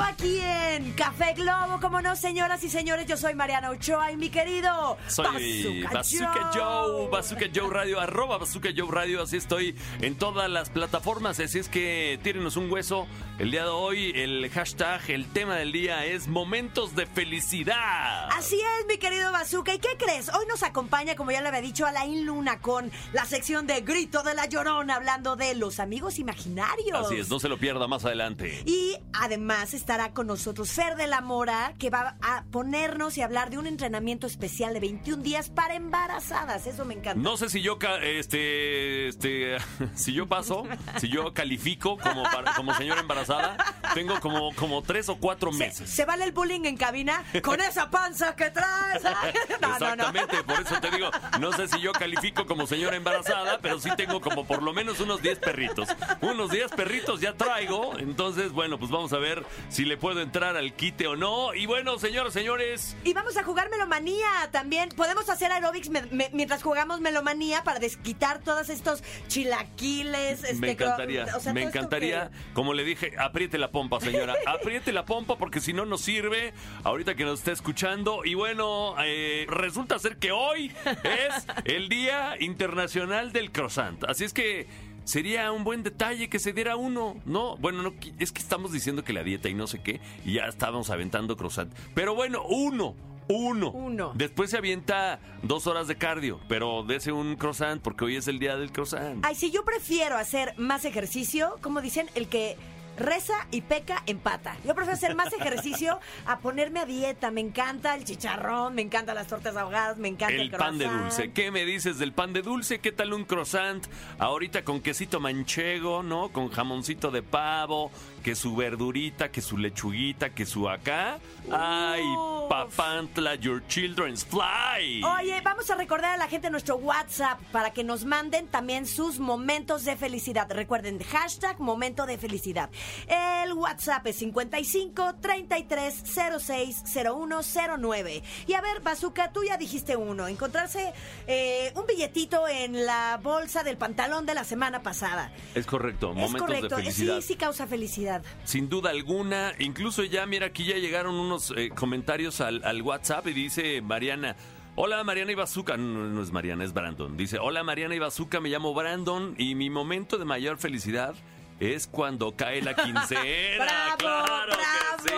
Aquí en Café Globo, como no, señoras y señores, yo soy Mariana Ochoa y mi querido Soy Bazooka Joe, Bazooka Joe Radio, arroba Bazooka Joe Radio, así estoy en todas las plataformas, así es que tírenos un hueso. El día de hoy, el hashtag, el tema del día es momentos de felicidad. Así es, mi querido Bazooka. ¿Y qué crees? Hoy nos acompaña, como ya le había dicho, Alain Luna con la sección de Grito de la Llorona, hablando de los amigos imaginarios. Así es, no se lo pierda más adelante. Y además estará con nosotros Fer de la Mora, que va a ponernos y hablar de un entrenamiento especial de 21 días para embarazadas. Eso me encanta. No sé si yo, este, este, si yo paso, si yo califico como, para- como señora embarazada, tengo como, como tres o cuatro ¿Se, meses. se vale el bullying en cabina con esa panza que traes? No, no, no. Exactamente, por eso te digo, no sé si yo califico como señora embarazada, pero sí tengo como por lo menos unos 10 perritos. Unos 10 perritos ya traigo, entonces bueno, pues vamos a ver si le puedo entrar al quite o no. Y bueno, señoras, señores, Y vamos a jugar melomanía también. Podemos hacer aerobics me- me- mientras jugamos melomanía para desquitar todos estos chilaquiles. Este, me encantaría, o sea, me todo esto encantaría, como le dije, apriete la pompa, señora, apriete la pompa porque si no nos sirve ahorita que nos está escuchando. Y bueno, eh, resulta ser que hoy es el Día Internacional del Croissant. Así es que sería un buen detalle que se diera uno, ¿no? Bueno, no, es que estamos diciendo que la dieta y no sé qué, y ya estábamos aventando croissant. Pero bueno, uno. Uno. Uno. Después se avienta dos horas de cardio, pero dese un croissant porque hoy es el día del croissant. Ay, si yo prefiero hacer más ejercicio, como dicen, el que reza y peca empata. Yo prefiero hacer más ejercicio a ponerme a dieta. Me encanta el chicharrón, me encantan las tortas ahogadas, me encanta el, El pan de dulce. ¿Qué me dices del pan de dulce? ¿Qué tal un croissant? Ahorita con quesito manchego, ¿no? Con jamoncito de pavo, que su verdurita, que su lechuguita, que su acá. ¡Ay, papantla, your children's fly! Oye, vamos a recordar a la gente nuestro WhatsApp para que nos manden también sus momentos de felicidad. Recuerden, hashtag momento de felicidad. El WhatsApp es 55 33 06 0109. Y a ver, Bazooka, tú ya dijiste uno. Encontrarse eh, un billetito en la bolsa del pantalón de la semana pasada. Es correcto, es momentos correcto. de felicidad. Sí, sí causa felicidad. Sin duda alguna, incluso ya, mira, aquí ya llegaron unos eh, comentarios al, al WhatsApp y dice Mariana. Hola Mariana y Bazooka, no, no es Mariana, es Brandon. Dice, hola Mariana y Bazooka, me llamo Brandon y mi momento de mayor felicidad es cuando cae la quincena. ¡Bravo, ¡Claro que sí!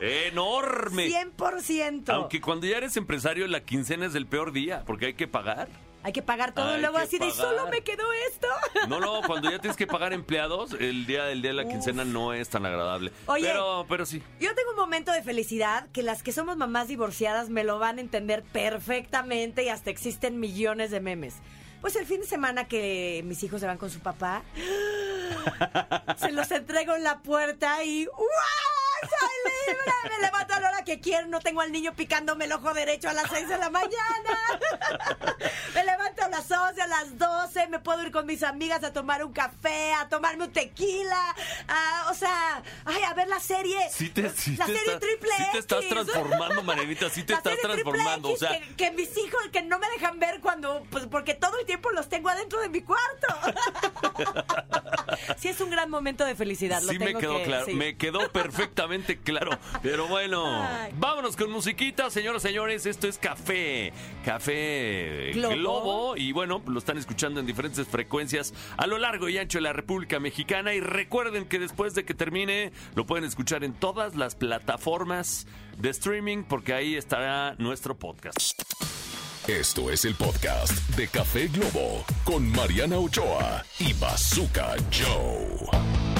¡Enorme! 100%. Aunque cuando ya eres empresario la quincena es el peor día porque hay que pagar. Hay que pagar todo Hay y luego que así de pagar. solo me quedó esto. No, no, cuando ya tienes que pagar empleados, el día del día de la quincena no es tan agradable. Oye. pero, pero sí. Yo tengo un momento de felicidad que las que somos mamás divorciadas me lo van a entender perfectamente y hasta existen millones de memes. Pues el fin de semana que mis hijos se van con su papá, se los entrego en la puerta y ¡wow! Me levanto a la hora que quiero, no tengo al niño picándome el ojo derecho a las 6 de la mañana. Me levanto a las 11, a las 12, me puedo ir con mis amigas a tomar un café, a tomarme un tequila, a- o sea, ay, a ver la serie. Sí te, sí la te serie está- triple sí te estás transformando, Marianita, sí te La estás transformando. O sea, que, que mis hijos que no me dejan ver cuando, pues porque todo el tiempo los tengo adentro de mi cuarto. sí es un gran momento de felicidad. lo sí me quedó que- claro, sí. me quedó perfectamente claro. Pero bueno, Ay. vámonos con musiquita, señoras, señores. Esto es Café, Café Globo. Globo. Y bueno, lo están escuchando en diferentes frecuencias a lo largo y ancho de la República Mexicana. Y recuerden que después de que termine, lo pueden escuchar en todas las plataformas de streaming, porque ahí estará nuestro podcast. Esto es el podcast de Café Globo con Mariana Ochoa y Bazooka Joe.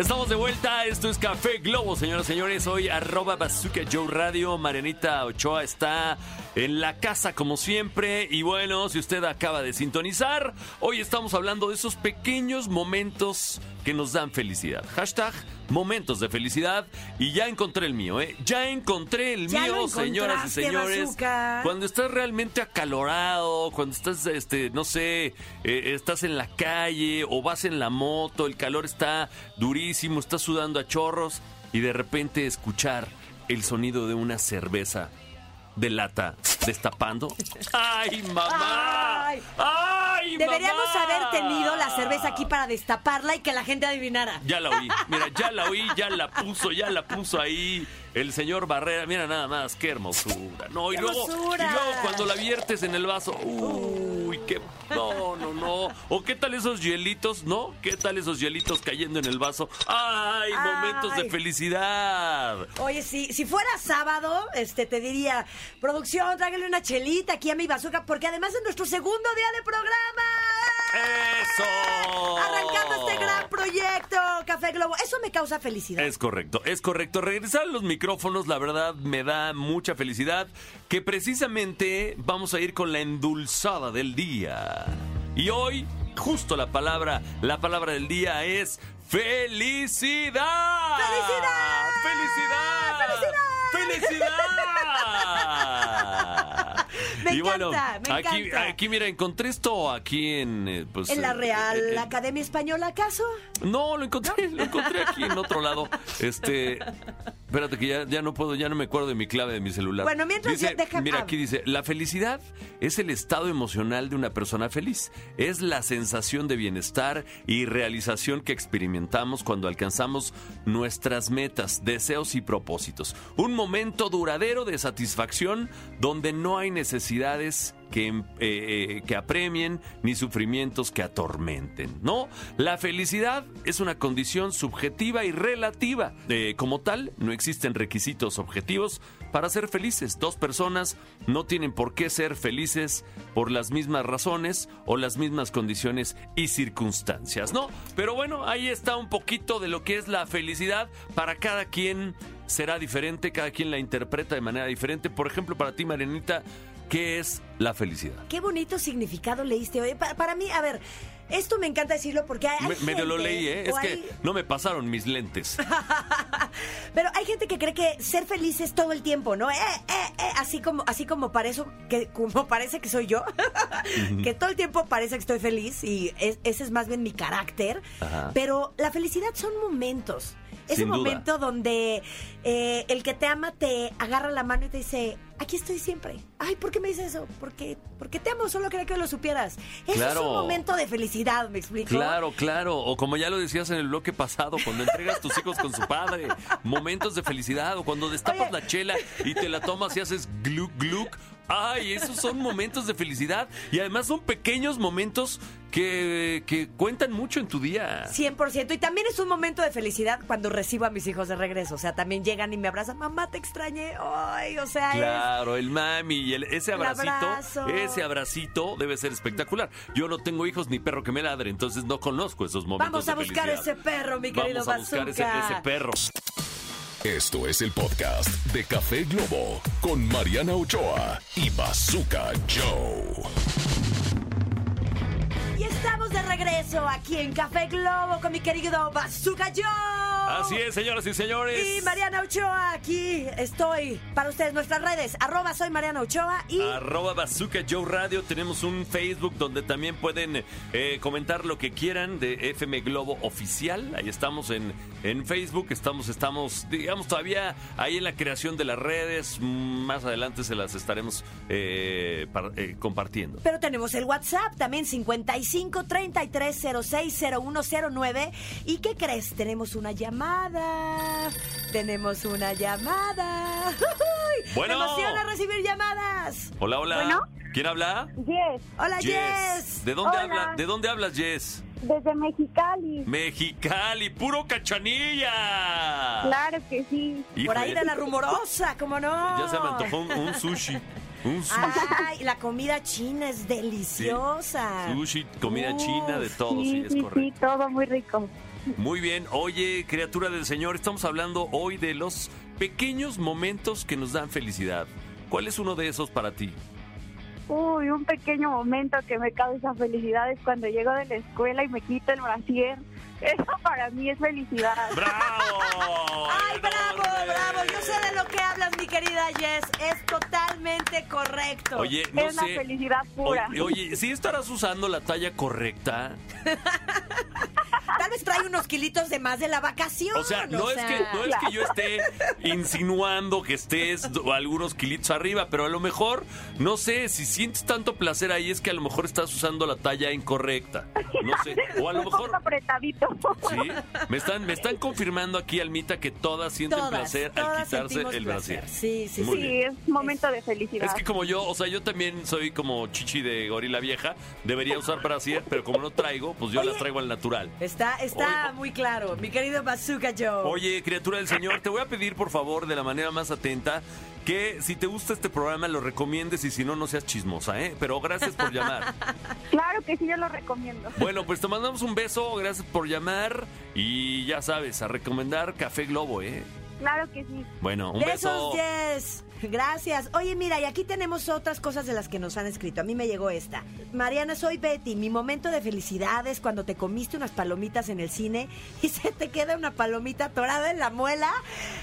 Estamos de vuelta, esto es Café Globo, señoras y señores. Hoy arroba Bazooka Joe Radio. Marianita Ochoa está en la casa como siempre. Y bueno, si usted acaba de sintonizar, hoy estamos hablando de esos pequeños momentos que nos dan felicidad. Hashtag momentos de felicidad. Y ya encontré el mío, ¿eh? Ya encontré el Ya mío, señoras y señores. Bazooka. Cuando estás realmente acalorado, cuando estás, este, no sé, eh, estás en la calle o vas en la moto, el calor está durísimo, estás sudando a chorros y de repente escuchar el sonido de una cerveza de lata destapando. ¡Ay, mamá! Ay. ¡Ay, Deberíamos mamá! haber tenido la cerveza aquí para destaparla y que la gente adivinara. Ya la oí, mira, ya la oí, ya la puso, ya la puso ahí el señor Barrera. Mira nada más, qué hermosura. No, y ¡Qué luego, hermosura! y luego cuando la viertes en el vaso, uy, no, no, no. O qué tal esos hielitos, ¿no? ¿Qué tal esos hielitos cayendo en el vaso? ¡Ay, Ay. momentos de felicidad! Oye, si, si fuera sábado, este te diría, producción, tráigale una chelita aquí a mi bazooka, porque además es nuestro segundo día de programa. ¡Eso! Arrancando este gran proyecto, Café Globo. Eso me causa felicidad. Es correcto, es correcto. Regresar a los micrófonos, la verdad, me da mucha felicidad. Que precisamente vamos a ir con la endulzada del día. Y hoy, justo la palabra, la palabra del día es felicidad. ¡Felicidad! ¡Felicidad! ¡Felicidad! Me y bueno, encanta, me aquí, encanta. aquí, mira, encontré esto aquí en... eh, Pues, ¿En la eh, Real eh, eh, Academia Española, acaso? no, lo encontré, lo encontré aquí en otro lado. Este, espérate que ya, ya no puedo, ya no me acuerdo de mi clave de mi celular. Bueno, mientras Dice, deja- Mira, aquí dice, la felicidad es el estado emocional de una persona feliz. Es la sensación de bienestar y realización que experimentamos cuando alcanzamos nuestras metas, deseos y propósitos. Un momento duradero de satisfacción donde no hay necesidades que, eh, eh, que apremien ni sufrimientos que atormenten, ¿no? La felicidad es una condición subjetiva y relativa. Eh, como tal, no existen requisitos objetivos para ser felices. Dos personas no tienen por qué ser felices por las mismas razones o las mismas condiciones y circunstancias, ¿no? Pero bueno, ahí está un poquito de lo que es la felicidad para cada quien será diferente, cada quien la interpreta de manera diferente. Por ejemplo, para ti, Marianita, ¿qué es la felicidad? Qué bonito significado leíste hoy. Pa- Para, mí, a ver, esto me encanta decirlo porque hay, hay Me- medio lo gente, leí, ¿eh? Es que no me pasaron mis lentes. Pero hay gente que cree que ser feliz es todo el tiempo, ¿no? Eh, eh, eh, así como, así como para eso, que como parece que soy yo, que todo el tiempo parece que estoy feliz y es- ese es más bien mi carácter. Ajá. Pero la felicidad son momentos. Es Sin un duda. momento donde el que te ama te agarra la mano y te dice, aquí estoy siempre. Ay, ¿por qué me dices eso? Porque, porque te amo, solo quería que lo supieras. Claro. es un momento de felicidad, ¿me explico? Claro, claro. O como ya lo decías en el bloque pasado, cuando entregas tus hijos con su padre, momentos de felicidad. O cuando destapas Oye. la chela y te la tomas y haces gluk gluk. Ay, esos son momentos de felicidad. Y además son pequeños momentos que, que cuentan mucho en tu día. 100%. Y también es un momento de felicidad cuando recibo a mis hijos de regreso. O sea, también llegan y me abrazan. Mamá, te extrañé. Ay, o sea, es... Claro, el mami y el- ese El abracito, abrazo. ese abracito debe ser espectacular. Yo no tengo hijos ni perro que me ladre, entonces no conozco esos momentos Vamos a de buscar felicidad. ese perro, mi querido Vamos a buscar ese, Bazooka. ese perro. Esto es el podcast de Café Globo con Mariana Ochoa y Bazooka Joe. Regreso aquí en Café Globo con mi querido Bazooka Joe. Así es, señoras y señores. Y Mariana Ochoa, aquí estoy para ustedes. Nuestras redes, arroba soy Mariana Ochoa y... Arroba Bazooka Joe Radio. Tenemos un Facebook donde también pueden eh, comentar lo que quieran de FM Globo Oficial. Ahí estamos en, en Facebook. Estamos, estamos, digamos, todavía ahí en la creación de las redes. Más adelante se las estaremos eh, par- eh, compartiendo. Pero tenemos el WhatsApp también 55 33 06 0109. ¿Y qué crees? Tenemos una llamada. Tenemos una llamada. ¡Uy! Bueno. Me emociona recibir llamadas. Hola, hola. Bueno. ¿Quién habla? Yes, Hola, Jess. ¿De dónde Hola. habla? ¿De dónde hablas, Jess? desde Mexicali. Mexicali, puro cachanilla. Claro que sí. Por ahí de la rumorosa, ¿cómo no? Ya se me antojó un, un sushi. Un sushi. Ay, la comida china es deliciosa. Sushi, comida Uf, china, de todo, sí, sí, es sí, correcto. sí, todo muy rico. Muy bien, oye, criatura del Señor, estamos hablando hoy de los pequeños momentos que nos dan felicidad. ¿Cuál es uno de esos para ti? Uy, un pequeño momento que me causa felicidad es cuando llego de la escuela y me quito el brasier. Eso para mí es felicidad. ¡Bravo! Ay, bravo, ¡Enorme! bravo. Yo sé de lo que hablas, mi querida Jess. Es totalmente correcto. Oye, no es una sé. felicidad pura. Oye, oye, ¿sí estarás usando la talla correcta? tal vez trae unos kilitos de más de la vacación. O sea, no, es, sea. que, no es que yo esté insinuando que estés algunos kilitos arriba, pero a lo mejor, no sé, si sientes tanto placer ahí es que a lo mejor estás usando la talla incorrecta. No sé. O a lo mejor... apretadito. Sí, me están, me están confirmando aquí, Almita, que todas sienten Todas, placer al todas quitarse sentimos el brasier. Sí, sí, Muy sí. Sí, es momento de felicidad. Es que como yo, o sea, yo también soy como chichi de gorila vieja, debería usar brasier, pero como no traigo, pues yo Oye. las traigo al natural. Está, está Oye, muy claro, mi querido Bazooka Joe. Oye, criatura del Señor, te voy a pedir por favor, de la manera más atenta, que si te gusta este programa lo recomiendes y si no, no seas chismosa, ¿eh? Pero gracias por llamar. Claro que sí, yo lo recomiendo. Bueno, pues te mandamos un beso, gracias por llamar y ya sabes, a recomendar Café Globo, ¿eh? Claro que sí. Bueno, un Besos, beso. Jess. Gracias. Oye, mira, y aquí tenemos otras cosas de las que nos han escrito. A mí me llegó esta. Mariana, soy Betty. Mi momento de felicidad es cuando te comiste unas palomitas en el cine y se te queda una palomita atorada en la muela.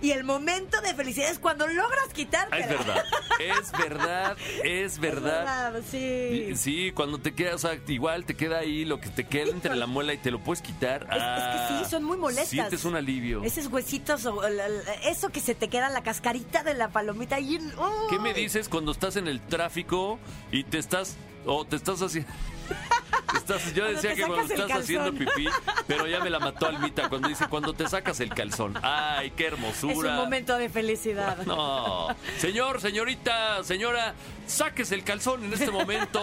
Y el momento de felicidad es cuando logras quitarte. Ah, es verdad, es verdad, es verdad. sí. Sí, cuando te queda, o sea, igual te queda ahí lo que te queda entre la muela y te lo puedes quitar. Es, es que sí, son muy molestas. Sientes un alivio. Esos huesitos, o la- eso que se te queda la cascarita de la palomita ahí. en- ¡Uy! ¿Qué me dices cuando estás en el tráfico y te estás o te estás haciendo Estás, yo Cuando decía que cuando estás haciendo pipí, pero ya me la mató Almita cuando dice cuando te sacas el calzón. Ay, qué hermosura. Es un momento de felicidad. No. Señor, señorita, señora, saques el calzón en este momento.